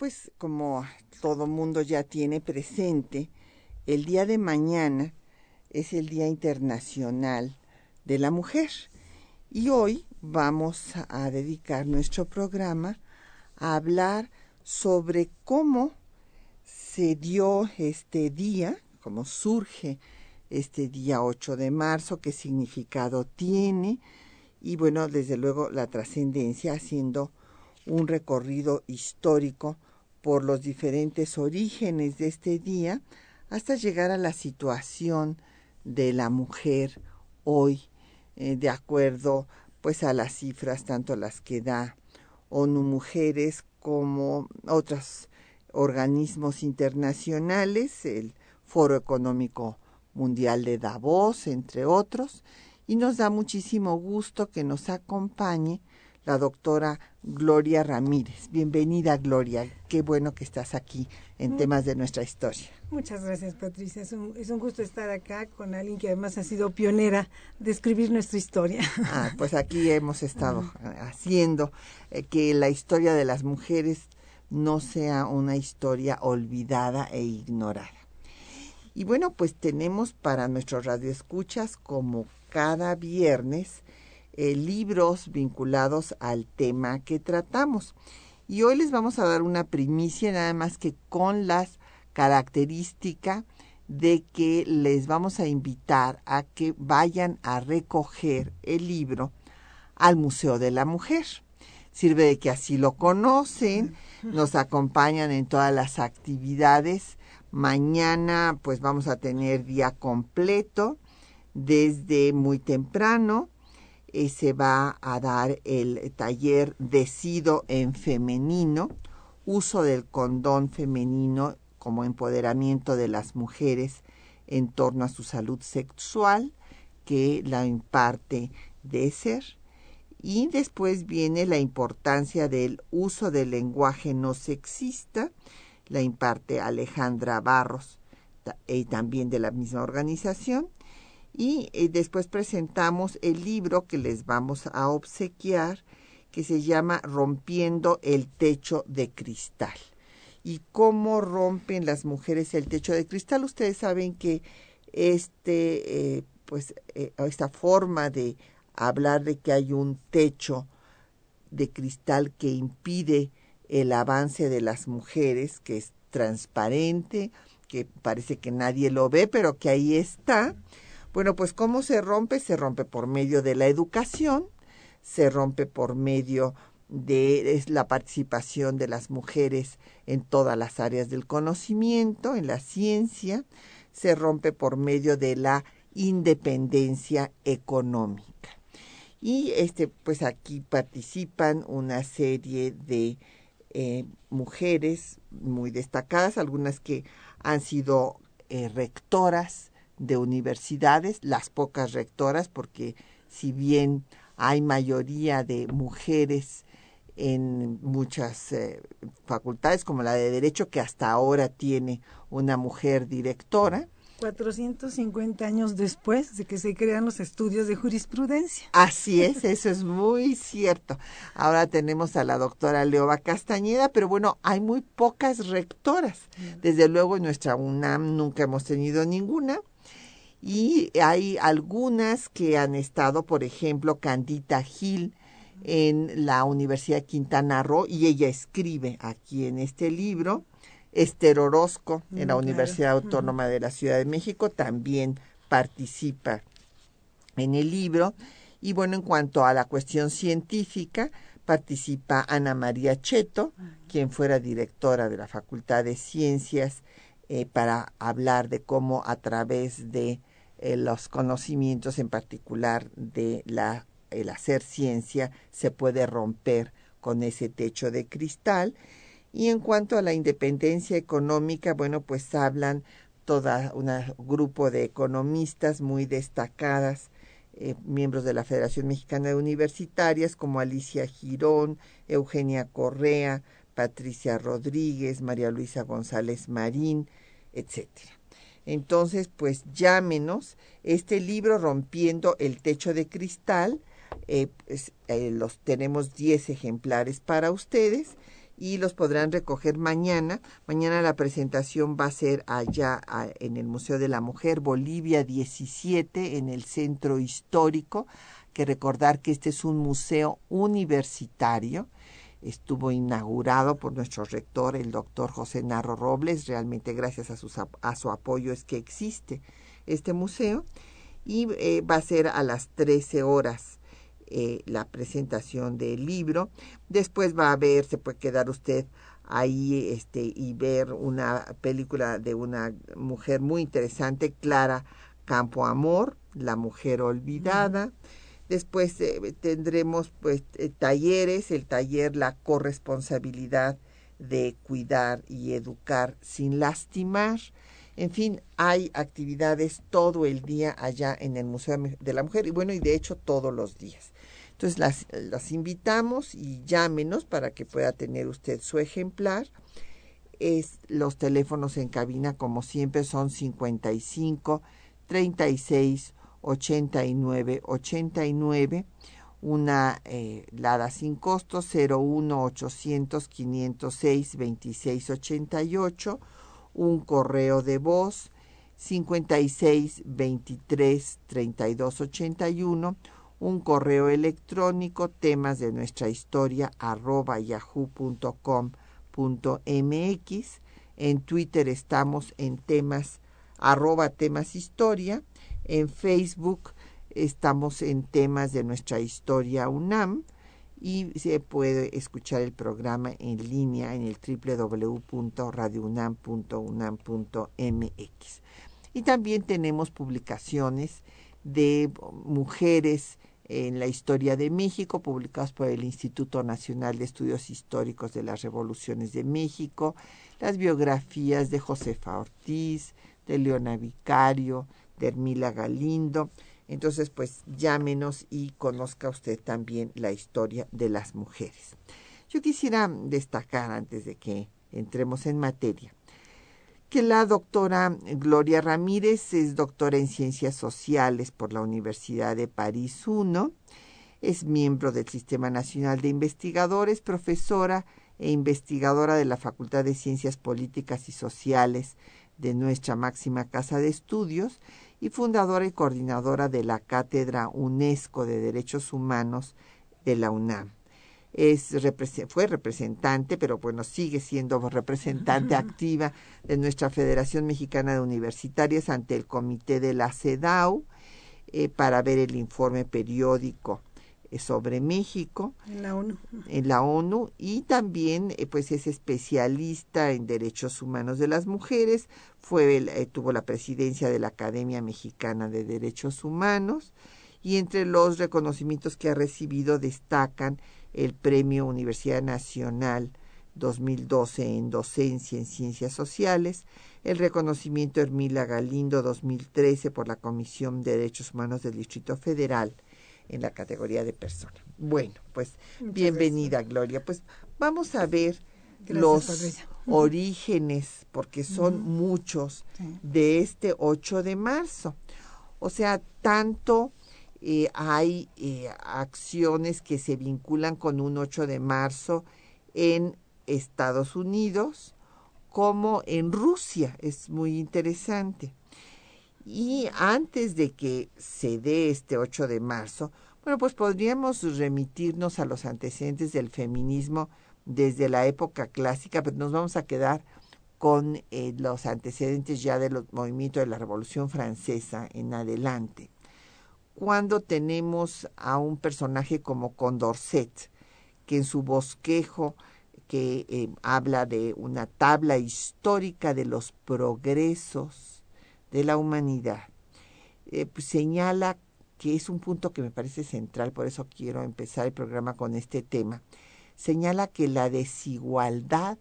Pues como todo mundo ya tiene presente, el día de mañana es el Día Internacional de la Mujer. Y hoy vamos a dedicar nuestro programa a hablar sobre cómo se dio este día, cómo surge este día 8 de marzo, qué significado tiene y bueno, desde luego la trascendencia haciendo un recorrido histórico por los diferentes orígenes de este día hasta llegar a la situación de la mujer hoy, eh, de acuerdo pues a las cifras, tanto las que da ONU Mujeres como otros organismos internacionales, el Foro Económico Mundial de Davos, entre otros, y nos da muchísimo gusto que nos acompañe la doctora Gloria Ramírez. Bienvenida, Gloria. Qué bueno que estás aquí en temas de nuestra historia. Muchas gracias, Patricia. Es un, es un gusto estar acá con alguien que además ha sido pionera de escribir nuestra historia. Ah, pues aquí hemos estado haciendo eh, que la historia de las mujeres no sea una historia olvidada e ignorada. Y bueno, pues tenemos para nuestros radioescuchas, como cada viernes, eh, libros vinculados al tema que tratamos. Y hoy les vamos a dar una primicia, nada más que con las características de que les vamos a invitar a que vayan a recoger el libro al Museo de la Mujer. Sirve de que así lo conocen, nos acompañan en todas las actividades. Mañana pues vamos a tener día completo desde muy temprano eh, se va a dar el taller Decido en femenino, uso del condón femenino como empoderamiento de las mujeres en torno a su salud sexual, que la imparte ser. Y después viene la importancia del uso del lenguaje no sexista, la imparte Alejandra Barros, y también de la misma organización y eh, después presentamos el libro que les vamos a obsequiar que se llama Rompiendo el techo de cristal. ¿Y cómo rompen las mujeres el techo de cristal? Ustedes saben que este, eh, pues, eh, esta forma de hablar de que hay un techo de cristal que impide el avance de las mujeres, que es transparente, que parece que nadie lo ve, pero que ahí está, bueno, pues ¿cómo se rompe? Se rompe por medio de la educación, se rompe por medio de la participación de las mujeres en todas las áreas del conocimiento, en la ciencia, se rompe por medio de la independencia económica. Y este, pues aquí participan una serie de eh, mujeres muy destacadas, algunas que han sido eh, rectoras de universidades, las pocas rectoras, porque si bien hay mayoría de mujeres en muchas eh, facultades, como la de Derecho, que hasta ahora tiene una mujer directora. 450 años después de que se crean los estudios de jurisprudencia. Así es, eso es muy cierto. Ahora tenemos a la doctora Leoba Castañeda, pero bueno, hay muy pocas rectoras. Desde luego en nuestra UNAM nunca hemos tenido ninguna y hay algunas que han estado, por ejemplo, Candita Gil en la Universidad de Quintana Roo y ella escribe aquí en este libro. Esther Orozco en la mm, Universidad Autónoma de la Ciudad de México también participa en el libro. Y bueno, en cuanto a la cuestión científica, Participa Ana María Cheto, quien fuera directora de la Facultad de Ciencias, eh, para hablar de cómo a través de eh, los conocimientos, en particular de la, el hacer ciencia, se puede romper con ese techo de cristal. Y en cuanto a la independencia económica, bueno, pues hablan todo un grupo de economistas muy destacadas, eh, miembros de la Federación Mexicana de Universitarias, como Alicia Girón, Eugenia Correa, Patricia Rodríguez, María Luisa González Marín, etcétera. Entonces, pues llámenos. Este libro, Rompiendo el Techo de Cristal, eh, pues, eh, los tenemos 10 ejemplares para ustedes y los podrán recoger mañana. Mañana la presentación va a ser allá en el Museo de la Mujer, Bolivia 17, en el Centro Histórico. Que recordar que este es un museo universitario. Estuvo inaugurado por nuestro rector, el doctor José Narro Robles. Realmente gracias a, a su apoyo es que existe este museo. Y eh, va a ser a las 13 horas eh, la presentación del libro. Después va a ver, se puede quedar usted ahí este, y ver una película de una mujer muy interesante, Clara Campo Amor, La Mujer Olvidada. Después eh, tendremos pues eh, talleres, el taller La corresponsabilidad de cuidar y educar sin lastimar. En fin, hay actividades todo el día allá en el Museo de la Mujer y bueno, y de hecho todos los días. Entonces las, las invitamos y llámenos para que pueda tener usted su ejemplar. Es, los teléfonos en cabina, como siempre, son 55 36 89 89 una eh, Lada sin costo 01 800 506 26 88 un correo de voz 56 23 32 81 un correo electrónico, temas de nuestra historia arroba yahoo.com.mx. En Twitter estamos en temas arroba temas historia. En Facebook estamos en temas de nuestra historia UNAM y se puede escuchar el programa en línea en el www.radiounam.unam.mx. Y también tenemos publicaciones de mujeres en la historia de México, publicados por el Instituto Nacional de Estudios Históricos de las Revoluciones de México, las biografías de Josefa Ortiz, de Leona Vicario, de Hermila Galindo. Entonces, pues llámenos y conozca usted también la historia de las mujeres. Yo quisiera destacar, antes de que entremos en materia, que la doctora Gloria Ramírez es doctora en Ciencias Sociales por la Universidad de París I, es miembro del Sistema Nacional de Investigadores, profesora e investigadora de la Facultad de Ciencias Políticas y Sociales de nuestra máxima casa de estudios y fundadora y coordinadora de la Cátedra UNESCO de Derechos Humanos de la UNAM. Es fue representante, pero bueno, sigue siendo representante activa de nuestra Federación Mexicana de Universitarias ante el Comité de la CEDAW eh, para ver el informe periódico sobre México en la ONU, en la ONU y también eh, pues es especialista en derechos humanos de las mujeres, fue tuvo la presidencia de la Academia Mexicana de Derechos Humanos y entre los reconocimientos que ha recibido destacan el Premio Universidad Nacional 2012 en Docencia en Ciencias Sociales, el reconocimiento Hermila Galindo 2013 por la Comisión de Derechos Humanos del Distrito Federal en la categoría de persona. Bueno, pues bienvenida Gloria. Pues vamos a ver los orígenes, porque son muchos, de este 8 de marzo. O sea, tanto eh, hay eh, acciones que se vinculan con un 8 de marzo en Estados Unidos como en Rusia. Es muy interesante. Y antes de que se dé este 8 de marzo, bueno, pues podríamos remitirnos a los antecedentes del feminismo desde la época clásica, pero nos vamos a quedar con eh, los antecedentes ya del movimiento de la Revolución Francesa en adelante. Cuando tenemos a un personaje como Condorcet, que en su bosquejo que eh, habla de una tabla histórica de los progresos de la humanidad, eh, pues señala que es un punto que me parece central, por eso quiero empezar el programa con este tema, señala que la desigualdad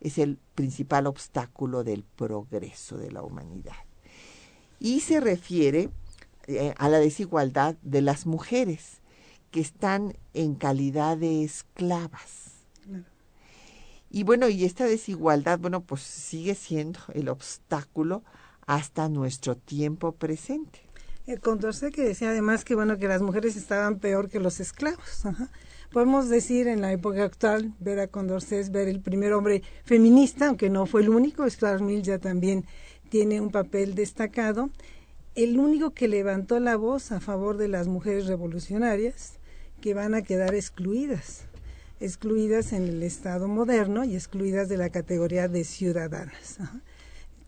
es el principal obstáculo del progreso de la humanidad. Y se refiere eh, a la desigualdad de las mujeres que están en calidad de esclavas. Y bueno, y esta desigualdad, bueno, pues sigue siendo el obstáculo hasta nuestro tiempo presente. El Condorcet que decía además que bueno que las mujeres estaban peor que los esclavos. Podemos decir en la época actual ver a Condorcet ver el primer hombre feminista, aunque no fue el único. Stuart Mill ya también tiene un papel destacado. El único que levantó la voz a favor de las mujeres revolucionarias que van a quedar excluidas excluidas en el Estado moderno y excluidas de la categoría de ciudadanas.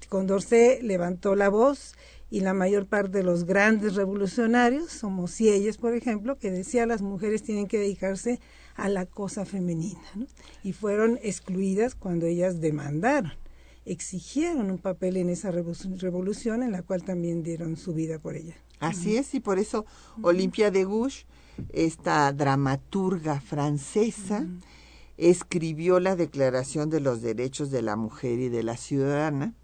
Condorcet levantó la voz y la mayor parte de los grandes revolucionarios, como Sieyes, por ejemplo, que decía las mujeres tienen que dedicarse a la cosa femenina, y fueron excluidas cuando ellas demandaron, exigieron un papel en esa revolución en la cual también dieron su vida por ella. Así es, y por eso Olimpia de Gouges esta dramaturga francesa, escribió la Declaración de los Derechos de la Mujer y de la Ciudadana,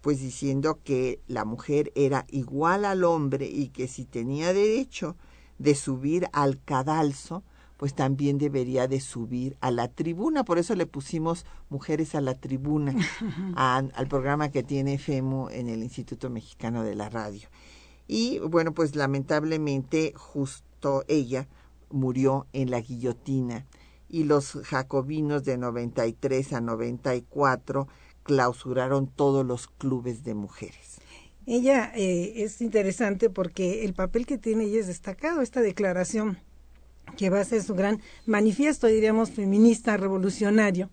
pues diciendo que la mujer era igual al hombre y que si tenía derecho de subir al cadalso, pues también debería de subir a la tribuna. Por eso le pusimos Mujeres a la Tribuna al programa que tiene FEMU en el Instituto Mexicano de la Radio. Y bueno, pues lamentablemente justo ella murió en la guillotina y los jacobinos de 93 a 94 clausuraron todos los clubes de mujeres. Ella eh, es interesante porque el papel que tiene ella es destacado, esta declaración que va a ser su gran manifiesto, diríamos, feminista revolucionario,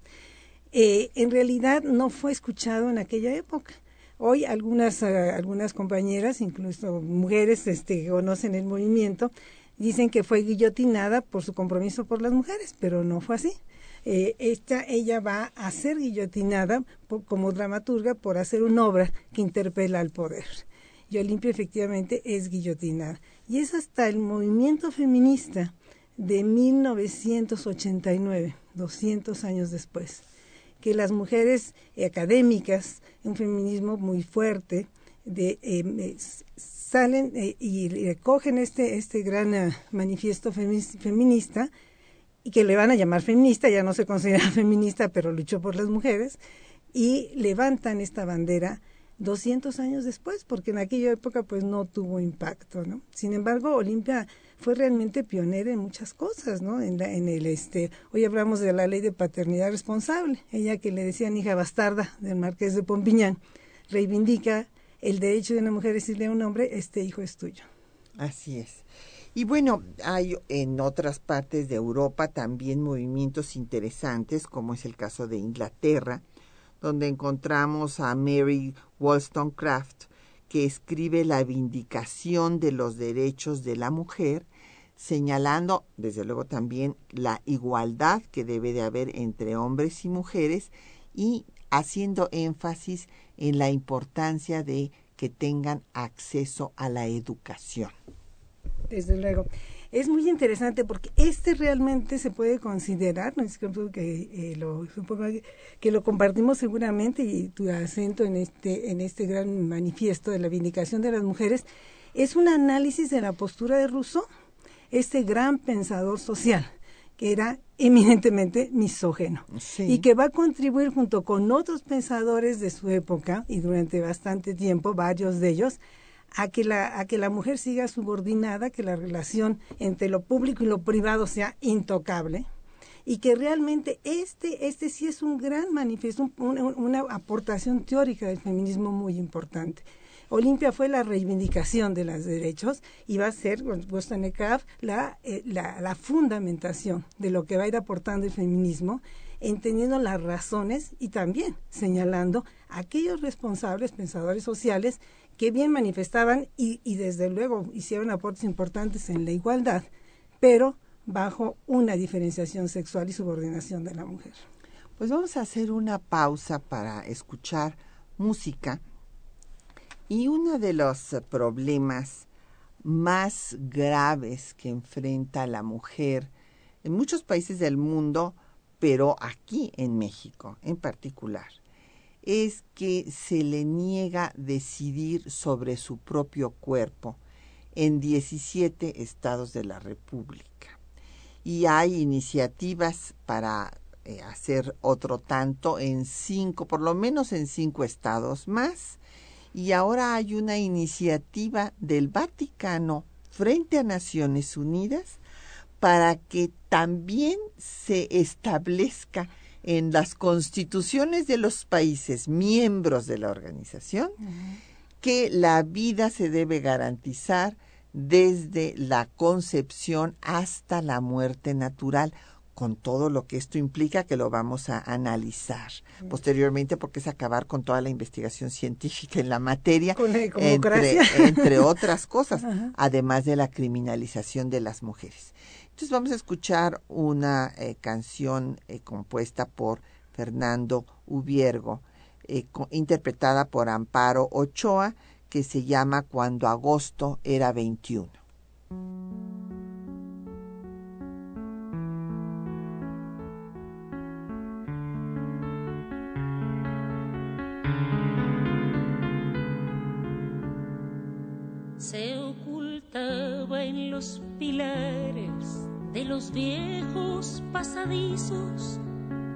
eh, en realidad no fue escuchado en aquella época. Hoy algunas, eh, algunas compañeras, incluso mujeres este, que conocen el movimiento, dicen que fue guillotinada por su compromiso por las mujeres, pero no fue así. Eh, esta, ella va a ser guillotinada como dramaturga por hacer una obra que interpela al poder. Y Olimpia efectivamente es guillotinada. Y es hasta el movimiento feminista de 1989, 200 años después, que las mujeres académicas, un feminismo muy fuerte, de, eh, salen eh, y recogen este, este gran eh, manifiesto feminista y que le van a llamar feminista, ya no se considera feminista, pero luchó por las mujeres, y levantan esta bandera 200 años después, porque en aquella época pues no tuvo impacto, ¿no? Sin embargo, Olimpia fue realmente pionera en muchas cosas, ¿no? En, en el este, hoy hablamos de la ley de paternidad responsable, ella que le decían hija bastarda del marqués de Pompiñán, reivindica el derecho de una mujer decirle a un hombre, este hijo es tuyo. Así es. Y bueno, hay en otras partes de Europa también movimientos interesantes, como es el caso de Inglaterra, donde encontramos a Mary Wollstonecraft, que escribe la vindicación de los derechos de la mujer, señalando, desde luego, también la igualdad que debe de haber entre hombres y mujeres y haciendo énfasis en la importancia de que tengan acceso a la educación. Desde luego. Es muy interesante porque este realmente se puede considerar, no es que, eh, lo, que lo compartimos seguramente y tu acento en este, en este gran manifiesto de la vindicación de las mujeres, es un análisis de la postura de Rousseau, este gran pensador social que era eminentemente misógeno y que va a contribuir junto con otros pensadores de su época y durante bastante tiempo, varios de ellos, a que la, a que la mujer siga subordinada, que la relación entre lo público y lo privado sea intocable y que realmente este, este sí es un gran manifiesto, una aportación teórica del feminismo muy importante. Olimpia fue la reivindicación de los derechos y va a ser, en la, eh, la, la fundamentación de lo que va a ir aportando el feminismo, entendiendo las razones y también señalando a aquellos responsables, pensadores sociales, que bien manifestaban y, y desde luego hicieron aportes importantes en la igualdad, pero bajo una diferenciación sexual y subordinación de la mujer. Pues vamos a hacer una pausa para escuchar música y uno de los problemas más graves que enfrenta la mujer en muchos países del mundo, pero aquí en México en particular, es que se le niega decidir sobre su propio cuerpo en 17 estados de la República. Y hay iniciativas para eh, hacer otro tanto en cinco, por lo menos en cinco estados más. Y ahora hay una iniciativa del Vaticano frente a Naciones Unidas para que también se establezca en las constituciones de los países miembros de la organización que la vida se debe garantizar desde la concepción hasta la muerte natural, con todo lo que esto implica, que lo vamos a analizar posteriormente, porque es acabar con toda la investigación científica en la materia, entre, entre, otras cosas, además de la criminalización de las mujeres. Entonces vamos a escuchar una eh, canción eh, compuesta por Fernando Ubiergo, eh, interpretada por Amparo Ochoa, que se llama Cuando agosto era 21. Se en los pilares de los viejos pasadizos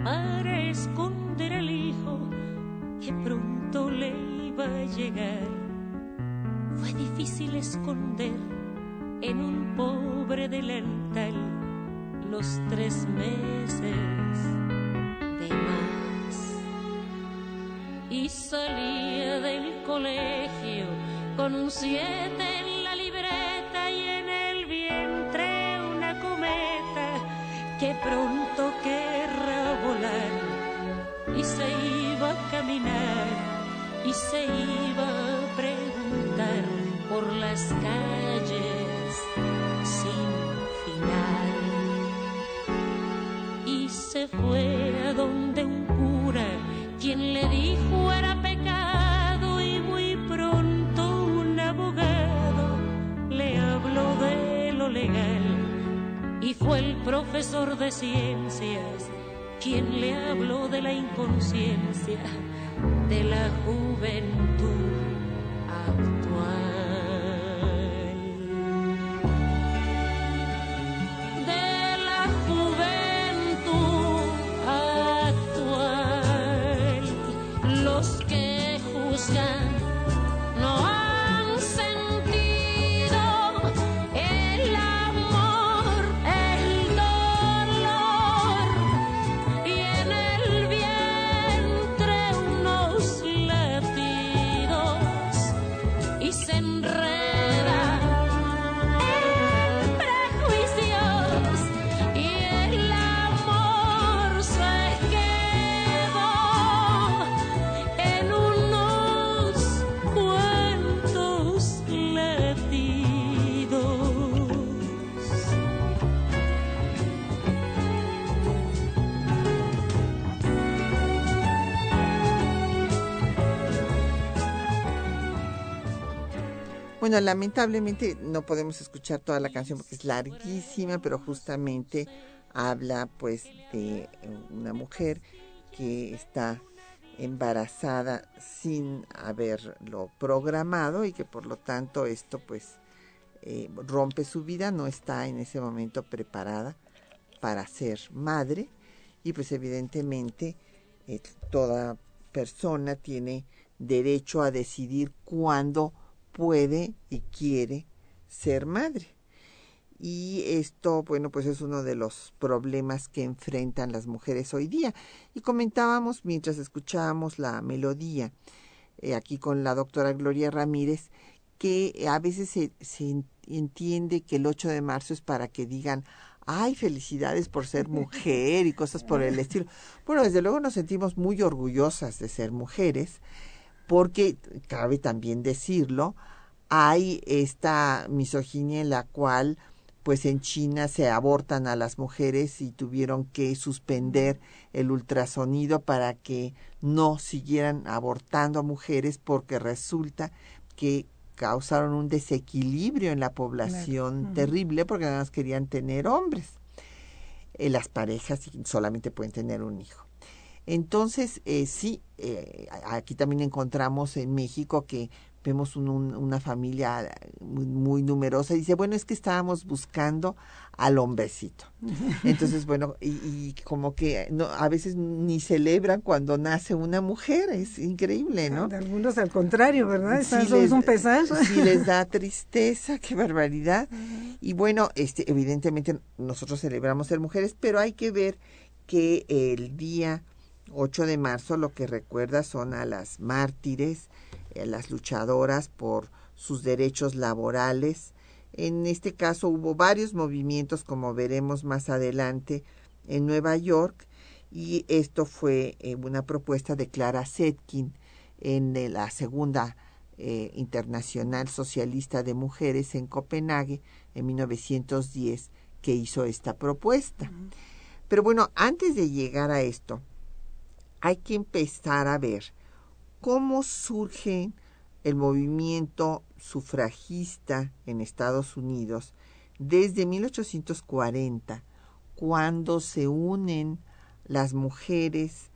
para esconder al hijo que pronto le iba a llegar. Fue difícil esconder en un pobre delantal los tres meses de más. Y salía del colegio con un siete quien le habló de la inconsciencia de la juventud Bueno, lamentablemente no podemos escuchar toda la canción porque es larguísima, pero justamente habla pues de una mujer que está embarazada sin haberlo programado y que por lo tanto esto pues eh, rompe su vida, no está en ese momento preparada para ser madre y pues evidentemente eh, toda persona tiene derecho a decidir cuándo puede y quiere ser madre. Y esto, bueno, pues es uno de los problemas que enfrentan las mujeres hoy día. Y comentábamos mientras escuchábamos la melodía eh, aquí con la doctora Gloria Ramírez que a veces se, se entiende que el 8 de marzo es para que digan, ay, felicidades por ser mujer y cosas por el estilo. Bueno, desde luego nos sentimos muy orgullosas de ser mujeres, porque cabe también decirlo, hay esta misoginia en la cual pues en China se abortan a las mujeres y tuvieron que suspender el ultrasonido para que no siguieran abortando a mujeres porque resulta que causaron un desequilibrio en la población terrible porque nada más querían tener hombres. Eh, las parejas solamente pueden tener un hijo. Entonces, eh, sí, eh, aquí también encontramos en México que vemos una familia muy, numerosa y dice, bueno, es que estábamos buscando al hombrecito. Entonces, bueno, y, como que no, a veces ni celebran cuando nace una mujer, es increíble, ¿no? De algunos al contrario, ¿verdad? Sí les, un pesazo. Sí les da tristeza, qué barbaridad. Y bueno, este, evidentemente nosotros celebramos ser mujeres, pero hay que ver que el día 8 de marzo lo que recuerda son a las mártires, eh, las luchadoras por sus derechos laborales. En este caso hubo varios movimientos, como veremos más adelante, en Nueva York, y esto fue eh, una propuesta de Clara Zetkin en la segunda eh, Internacional Socialista de Mujeres en Copenhague en 1910 que hizo esta propuesta. Pero bueno, antes de llegar a esto, hay que empezar a ver cómo surge el movimiento sufragista en Estados Unidos desde 1840, cuando se unen las mujeres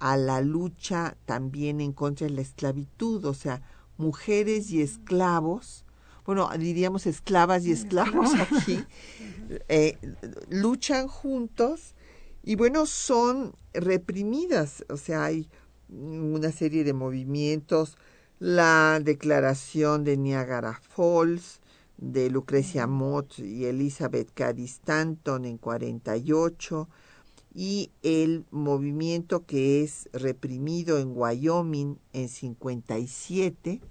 a la lucha también en contra de la esclavitud, o sea, mujeres y esclavos, bueno, diríamos esclavas y esclavos aquí, eh, luchan juntos y bueno, son reprimidas, o sea, hay una serie de movimientos, la declaración de Niagara Falls de Lucrecia Mott y Elizabeth Cady Stanton en 48 y el movimiento que es reprimido en Wyoming en 57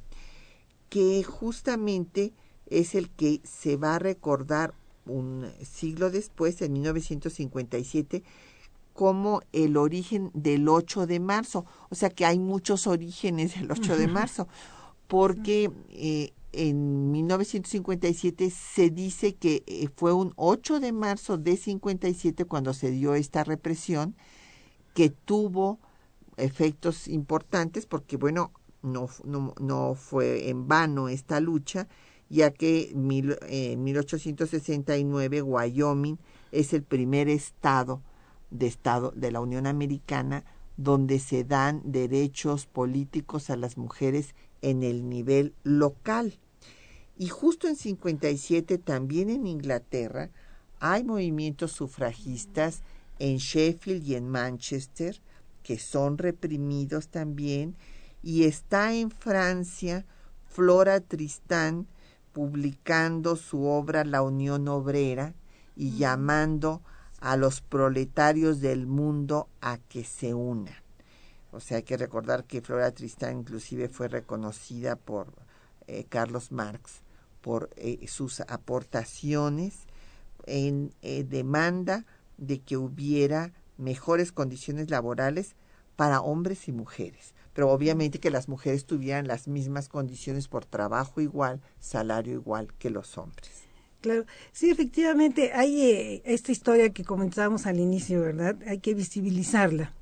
que justamente es el que se va a recordar un siglo después, en 1957, como el origen del 8 de marzo. O sea que hay muchos orígenes del 8 de marzo, porque eh, en 1957 se dice que eh, fue un 8 de marzo de 57 cuando se dio esta represión que tuvo efectos importantes porque bueno no, no, no fue en vano esta lucha ya que en 1869 Wyoming es el primer estado de Estado de la Unión Americana donde se dan derechos políticos a las mujeres en el nivel local. Y justo en 57 también en Inglaterra hay movimientos sufragistas en Sheffield y en Manchester que son reprimidos también y está en Francia Flora Tristán publicando su obra La Unión Obrera y llamando a los proletarios del mundo a que se unan. O sea, hay que recordar que Flora Tristán inclusive fue reconocida por eh, Carlos Marx por eh, sus aportaciones en eh, demanda de que hubiera mejores condiciones laborales para hombres y mujeres. Pero obviamente que las mujeres tuvieran las mismas condiciones por trabajo igual, salario igual que los hombres. Claro, sí, efectivamente hay eh, esta historia que comentábamos al inicio, ¿verdad? Hay que visibilizarla.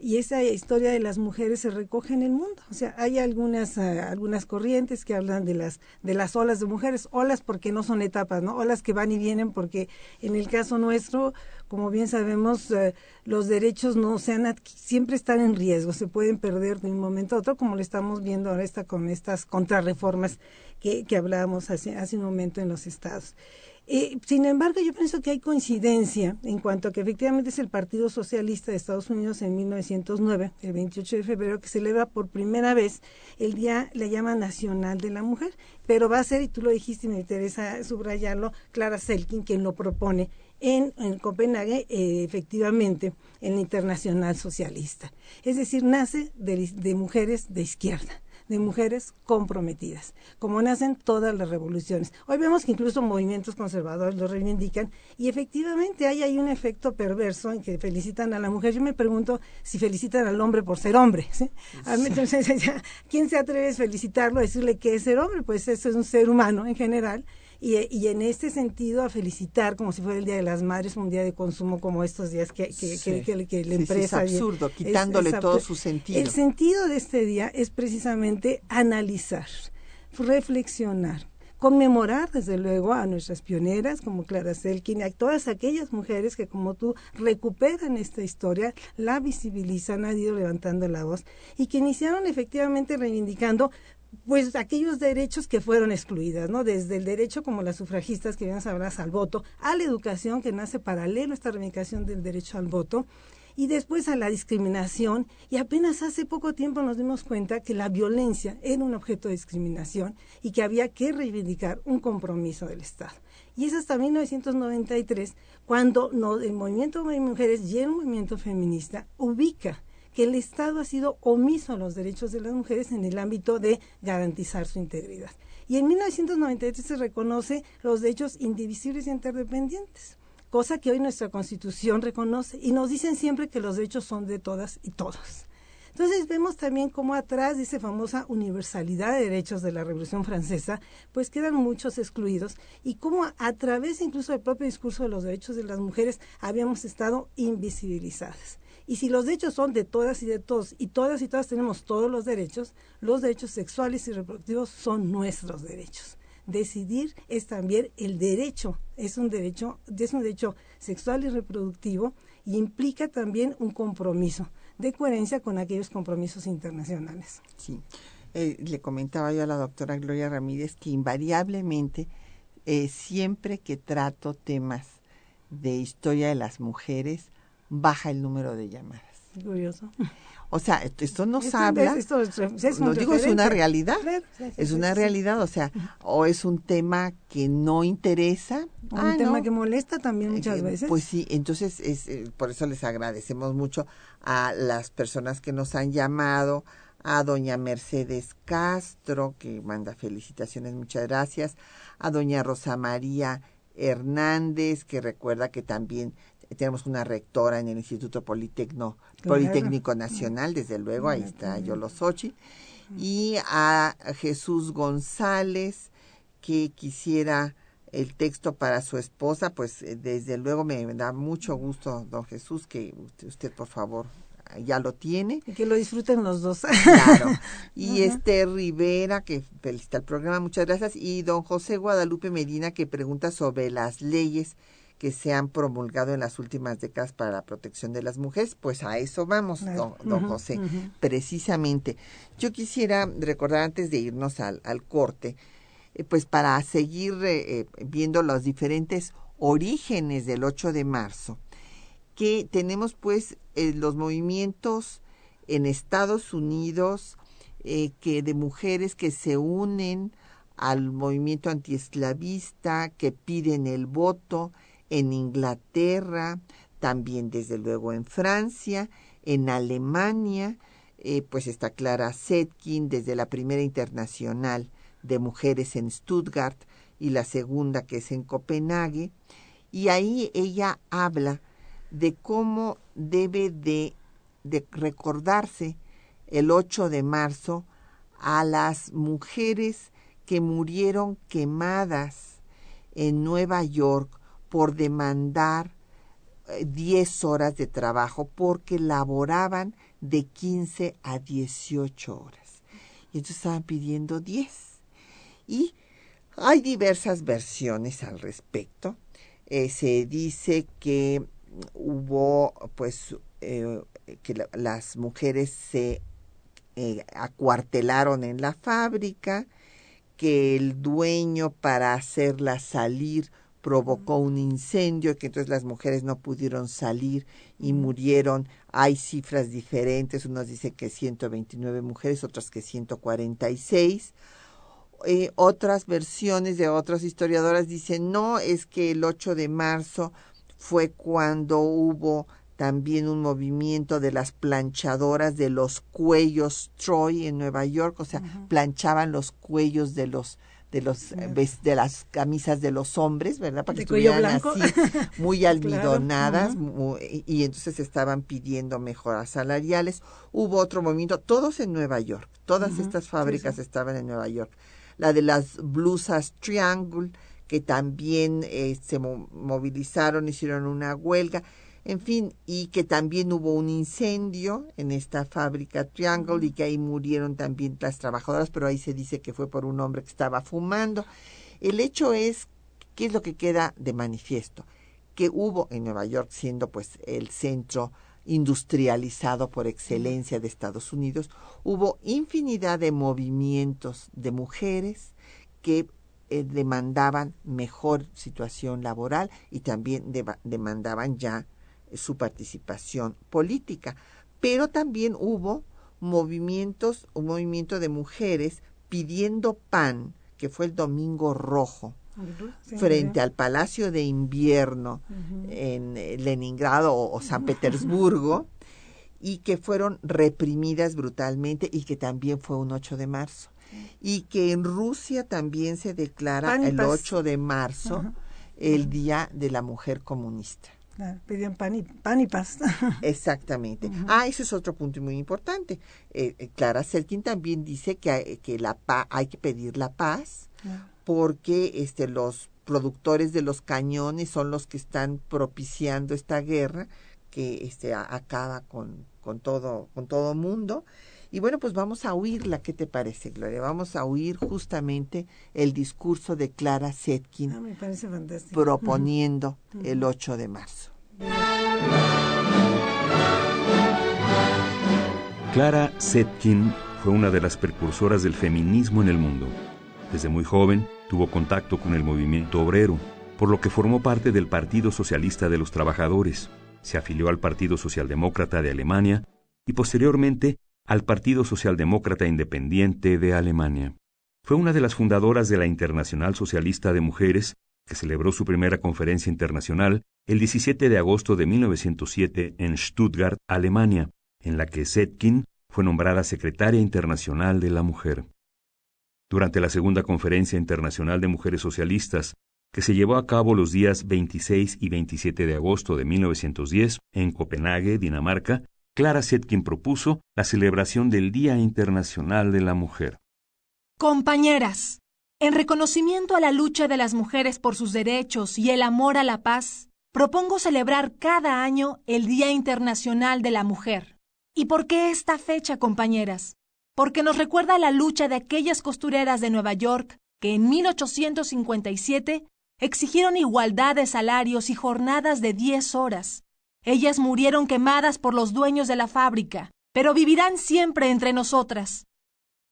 Y esa historia de las mujeres se recoge en el mundo. O sea, hay algunas eh, algunas corrientes que hablan de las de las olas de mujeres, olas porque no son etapas, ¿no? Olas que van y vienen porque en el caso nuestro como bien sabemos, eh, los derechos no sean siempre están en riesgo, se pueden perder de un momento a otro, como lo estamos viendo ahora está con estas contrarreformas que, que hablábamos hace, hace un momento en los estados. Eh, sin embargo, yo pienso que hay coincidencia en cuanto a que efectivamente es el Partido Socialista de Estados Unidos en 1909, el 28 de febrero, que celebra por primera vez el Día, le llama Nacional de la Mujer, pero va a ser, y tú lo dijiste y me interesa subrayarlo, Clara Selkin quien lo propone en, Copenhague, eh, efectivamente, en la Internacional Socialista. Es decir, nace de, mujeres de izquierda de mujeres comprometidas, como nacen todas las revoluciones. Hoy vemos que incluso movimientos conservadores lo reivindican y efectivamente hay ahí un efecto perverso en que felicitan a la mujer. Yo me pregunto si felicitan al hombre por ser hombre. ¿Quién se atreve a felicitarlo, a decirle que es ser hombre? Pues eso es un ser humano en general Y, y, en este sentido a felicitar como si fuera el Día de las Madres, un día de consumo como estos días que, que, que, que, la empresa... es absurdo, quitándole todo su sentido. El sentido de este día es precisamente analizar, reflexionar, conmemorar desde luego a nuestras pioneras como Clara Selkin y a todas aquellas mujeres que como tú recuperan esta historia, la visibilizan, han ido levantando la voz y que iniciaron efectivamente reivindicando pues aquellos derechos que fueron excluidas, ¿no? Desde el derecho como las sufragistas que ya sabrás al voto, a la educación que nace paralelo a esta reivindicación del derecho al voto y después a la discriminación. Y apenas hace poco tiempo nos dimos cuenta que la violencia era un objeto de discriminación y que había que reivindicar un compromiso del Estado. Y es hasta 1993 cuando el movimiento de mujeres y el movimiento feminista ubica que el Estado ha sido omiso a los derechos de las mujeres en el ámbito de garantizar su integridad. Y en 1993 se reconoce los derechos indivisibles e interdependientes cosa que hoy nuestra Constitución reconoce y nos dicen siempre que los derechos son de todas y todos. Entonces vemos también cómo atrás de esa famosa universalidad de derechos de la Revolución Francesa, pues quedan muchos excluidos y cómo a través incluso del propio discurso de los derechos de las mujeres habíamos estado invisibilizadas. Y si los derechos son de todas y de todos, y todas y todas tenemos todos los derechos, los derechos sexuales y reproductivos son nuestros derechos. Decidir es también el derecho, es un derecho, es un derecho sexual y reproductivo y implica también un compromiso de coherencia con aquellos compromisos internacionales. Sí, eh, le comentaba yo a la doctora Gloria Ramírez que invariablemente eh, siempre que trato temas de historia de las mujeres, baja el número de llamadas. Curioso. O sea, esto nos habla, no digo es una realidad, es una realidad, o sea, o es un tema que no interesa. un ah, tema que molesta también muchas eh, veces. Pues sí, entonces es, eh, por eso les agradecemos mucho a las personas que nos han llamado, a doña Mercedes Castro, que manda felicitaciones, muchas gracias, a doña Rosa María Hernández, que recuerda que también tenemos una rectora en el Instituto Politécnico Nacional, desde luego, ahí está Yolosochi, y a Jesús González, que quisiera el texto para su esposa, pues eh, desde luego me da mucho gusto, don Jesús, que usted, por favor ya lo tiene. Y que lo disfruten los dos. Claro. Y este Rivera, que felicita el programa, muchas gracias. Y don José Guadalupe Medina, que pregunta sobre las leyes que se han promulgado en las últimas décadas para la protección de las mujeres, pues a eso vamos, don, José, precisamente. Yo quisiera recordar antes de irnos al, al corte, eh, pues para seguir eh, eh, viendo los diferentes orígenes del 8 de marzo, que tenemos pues los movimientos en Estados Unidos que de mujeres que se unen al movimiento antiesclavista, que piden el voto, en Inglaterra, también desde luego en Francia, en Alemania, eh, pues está Clara Zetkin desde la primera internacional de mujeres en Stuttgart y la segunda que es en Copenhague, y ahí ella habla de cómo debe de, de recordarse el 8 de marzo a las mujeres que murieron quemadas en Nueva York por demandar 10 eh, horas de trabajo porque laboraban de 15 a 18 horas. Y entonces estaban pidiendo 10. Y hay diversas versiones al respecto. Eh, se dice que hubo, pues, eh, que las mujeres se acuartelaron en la fábrica, que el dueño para hacerlas salir provocó un incendio, que entonces las mujeres no pudieron salir y murieron. Hay cifras diferentes, unos dicen que 129 mujeres, otras que 146. Eh, otras versiones de otras historiadoras dicen, no, es que el 8 de marzo fue cuando hubo también un movimiento de las planchadoras de los cuellos Troy en Nueva York, o sea, planchaban los cuellos de los de los de las camisas de los hombres, ¿verdad? Para que estuvieran así muy almidonadas y, entonces estaban pidiendo mejoras salariales. Hubo otro movimiento, todos en Nueva York. Todas estas fábricas estaban en Nueva York. La de las blusas Triangle que también eh, se movilizaron, hicieron una huelga, en fin, y que también hubo un incendio en esta fábrica Triangle y que ahí murieron también las trabajadoras, pero ahí se dice que fue por un hombre que estaba fumando. El hecho es, ¿qué es lo que queda de manifiesto? Que hubo en Nueva York, siendo pues el centro industrializado por excelencia de Estados Unidos, hubo infinidad de movimientos de mujeres que eh, demandaban mejor situación laboral y también demandaban ya su participación política. Pero también hubo movimientos, un movimiento de mujeres pidiendo pan, que fue el Domingo Rojo, frente al Palacio de Invierno en eh, Leningrado o, San Petersburgo y que fueron reprimidas brutalmente y que también fue un 8 de marzo. Y que en Rusia también se declara el 8 de marzo el Día de la Mujer Comunista. Pedían pan y, pan y paz. Exactamente. Ah, ese es otro punto muy importante. Eh, eh, Clara Selkin también dice que, que la hay que pedir la paz porque este, los productores de los cañones son los que están propiciando esta guerra que este, acaba con, con todo con todo mundo. Y bueno, pues vamos a oírla, ¿qué te parece, Gloria? Vamos a oír justamente el discurso de Clara Setkin ah, proponiendo el 8 de marzo. Clara Setkin fue una de las precursoras del feminismo en el mundo. Desde muy joven, Tuvo contacto con el movimiento obrero, por lo que formó parte del Partido Socialista de los Trabajadores, se afilió al Partido Socialdemócrata de Alemania y posteriormente al Partido Socialdemócrata Independiente de Alemania. Fue una de las fundadoras de la Internacional Socialista de Mujeres, que celebró su primera conferencia internacional el 17 de agosto de 1907 en Stuttgart, Alemania, en la que Zetkin fue nombrada secretaria internacional de la mujer durante la segunda Conferencia Internacional de Mujeres Socialistas, que se llevó a cabo los días 26 y 27 de agosto de 1910 en Copenhague, Dinamarca, Clara Zetkin propuso la celebración del Día Internacional de la Mujer. Compañeras, en reconocimiento a la lucha de las mujeres por sus derechos y el amor a la paz, propongo celebrar cada año el Día Internacional de la Mujer. ¿Y por qué esta fecha, compañeras? porque nos recuerda la lucha de aquellas costureras de Nueva York que en 1857 exigieron igualdad de salarios y jornadas de 10 horas. Ellas murieron quemadas por los dueños de la fábrica, pero vivirán siempre entre nosotras.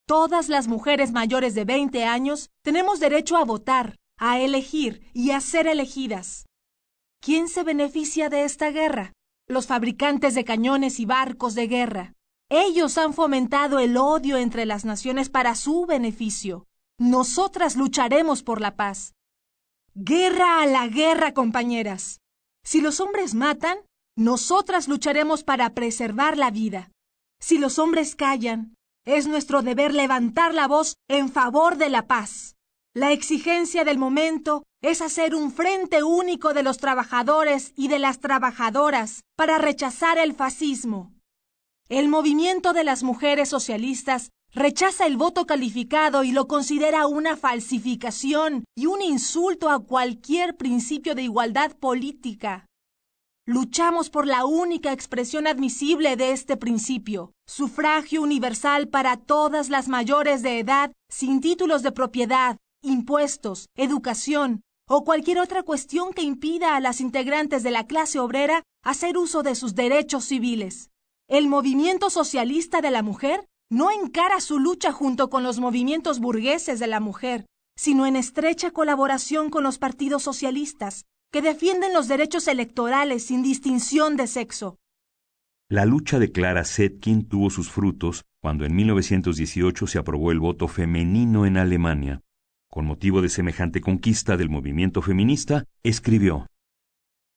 Todas las mujeres mayores de 20 años tenemos derecho a votar, a elegir y a ser elegidas. ¿Quién se beneficia de esta guerra? Los fabricantes de cañones y barcos de guerra. Ellos han fomentado el odio entre las naciones para su beneficio. Nosotras lucharemos por la paz. Guerra a la guerra, compañeras. Si los hombres matan, nosotras lucharemos para preservar la vida. Si los hombres callan, es nuestro deber levantar la voz en favor de la paz. La exigencia del momento es hacer un frente único de los trabajadores y de las trabajadoras para rechazar el fascismo. El movimiento de las mujeres socialistas rechaza el voto calificado y lo considera una falsificación y un insulto a cualquier principio de igualdad política. Luchamos por la única expresión admisible de este principio, sufragio universal para todas las mayores de edad sin títulos de propiedad, impuestos, educación o cualquier otra cuestión que impida a las integrantes de la clase obrera hacer uso de sus derechos civiles. El movimiento socialista de la mujer no encara su lucha junto con los movimientos burgueses de la mujer, sino en estrecha colaboración con los partidos socialistas, que defienden los derechos electorales sin distinción de sexo. La lucha de Clara Zetkin tuvo sus frutos cuando en 1918 se aprobó el voto femenino en Alemania. Con motivo de semejante conquista del movimiento feminista, escribió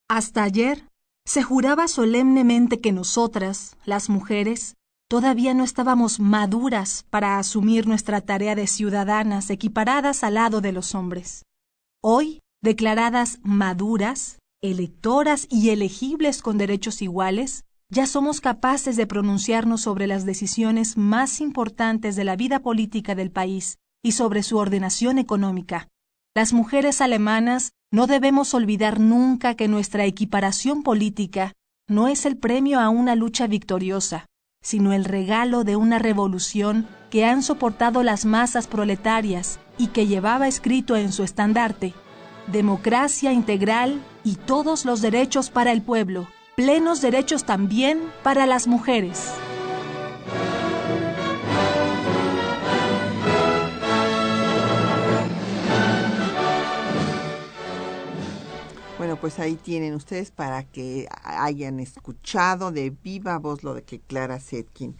Hasta ayer, se juraba solemnemente que nosotras, las mujeres, todavía no estábamos maduras para asumir nuestra tarea de ciudadanas equiparadas al lado de los hombres. Hoy, declaradas maduras, electoras y elegibles con derechos iguales, ya somos capaces de pronunciarnos sobre las decisiones más importantes de la vida política del país y sobre su ordenación económica. las mujeres alemanas no debemos olvidar nunca que nuestra equiparación política no es el premio a una lucha victoriosa, sino el regalo de una revolución que han soportado las masas proletarias y que llevaba escrito en su estandarte democracia integral y todos los derechos para el pueblo, plenos derechos también para las mujeres. Bueno, pues ahí tienen ustedes para que hayan escuchado de viva voz lo de que Clara Setkin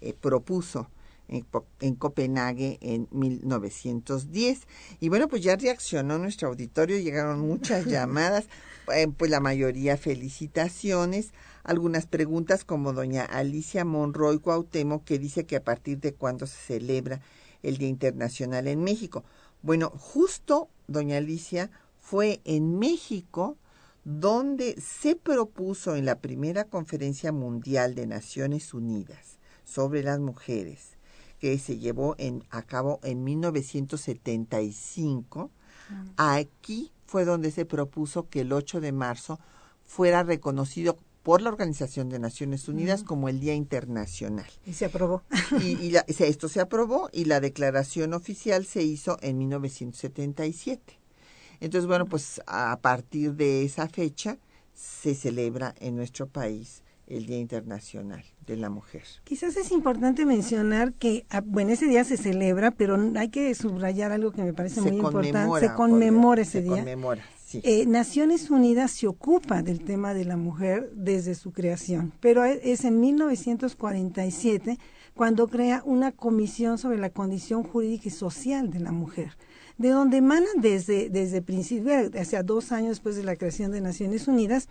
eh, propuso en, en, Copenhague en 1910. Y bueno, pues ya reaccionó nuestro auditorio, llegaron muchas llamadas, eh, pues la mayoría felicitaciones, algunas preguntas como doña Alicia Monroy Cuauhtémoc, que dice que a partir de cuándo se celebra el Día Internacional en México. Bueno, justo, doña Alicia, fue en México donde se propuso en la primera conferencia mundial de Naciones Unidas sobre las mujeres, que se llevó en, a cabo en 1975, aquí fue donde se propuso que el 8 de marzo fuera reconocido por la Organización de Naciones Unidas como el Día Internacional. Y se aprobó. y, esto se aprobó y la declaración oficial se hizo en 1977. Entonces, bueno, pues a partir de esa fecha se celebra en nuestro país el Día Internacional de la Mujer. Quizás es importante mencionar que, ah, bueno, ese día se celebra, pero hay que subrayar algo que me parece muy importante. Se conmemora ese día. Conmemora, sí. eh, Naciones Unidas se ocupa del tema de la mujer desde su creación, pero es en 1947 cuando crea una comisión sobre la condición jurídica y social de la mujer de donde emanan desde, desde principio, hacia dos años después de la creación de Naciones Unidas,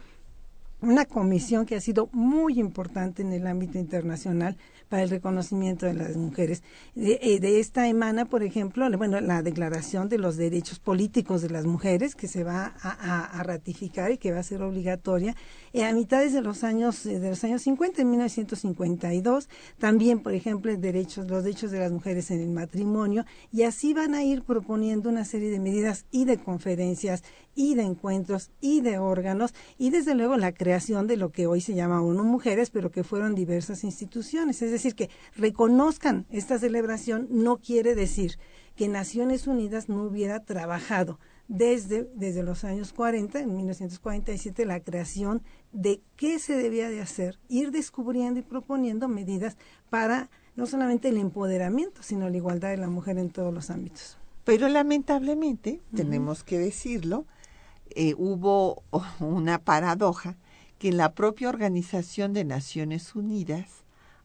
una comisión que ha sido muy importante en el ámbito internacional para el reconocimiento de las mujeres. De, eh, esta emana, por ejemplo, bueno, la Declaración de los Derechos Políticos de las Mujeres, que se va a, ratificar y que va a ser obligatoria eh, a mitad de los años eh, de los años 50, en 1952. También, por ejemplo, derechos, los derechos de las mujeres en el matrimonio. Y así van a ir proponiendo una serie de medidas y de conferencias y de encuentros y de órganos y desde luego la creación de lo que hoy se llama ONU Mujeres, pero que fueron diversas instituciones. Es decir, que reconozcan esta celebración no quiere decir que Naciones Unidas no hubiera trabajado desde, desde los años 40, en 1947, la creación de qué se debía de hacer, ir descubriendo y proponiendo medidas para no solamente el empoderamiento, sino la igualdad de la mujer en todos los ámbitos. Pero lamentablemente, tenemos que decirlo, eh, hubo una paradoja que la propia Organización de Naciones Unidas